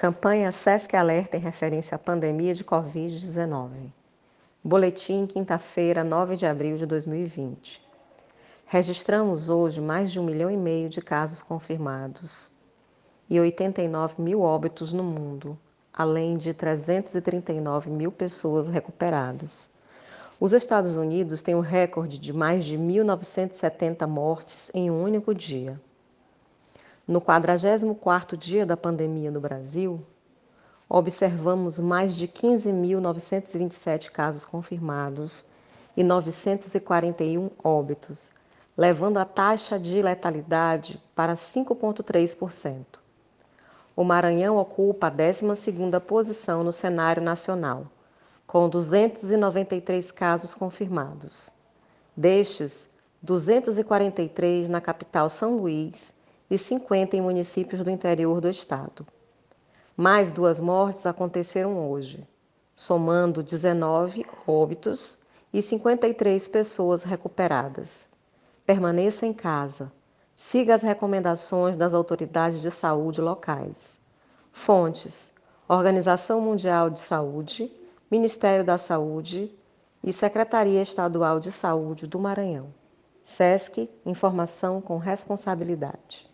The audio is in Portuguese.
Campanha SESC Alerta em referência à pandemia de Covid-19. Boletim, quinta-feira, 9 de abril de 2020. Registramos hoje mais de um milhão e meio de casos confirmados e 89 mil óbitos no mundo, além de 339 mil pessoas recuperadas. Os Estados Unidos têm um recorde de mais de 1.970 mortes em um único dia. No 44º dia da pandemia no Brasil, observamos mais de 15.927 casos confirmados e 941 óbitos, levando a taxa de letalidade para 5,3%. O Maranhão ocupa a 12ª posição no cenário nacional, com 293 casos confirmados. Destes, 243 na capital São Luís e 50 em municípios do interior do estado. Mais duas mortes aconteceram hoje, somando 19 óbitos e 53 pessoas recuperadas. Permaneça em casa. Siga as recomendações das autoridades de saúde locais. Fontes: Organização Mundial de Saúde, Ministério da Saúde e Secretaria Estadual de Saúde do Maranhão. SESC Informação com Responsabilidade.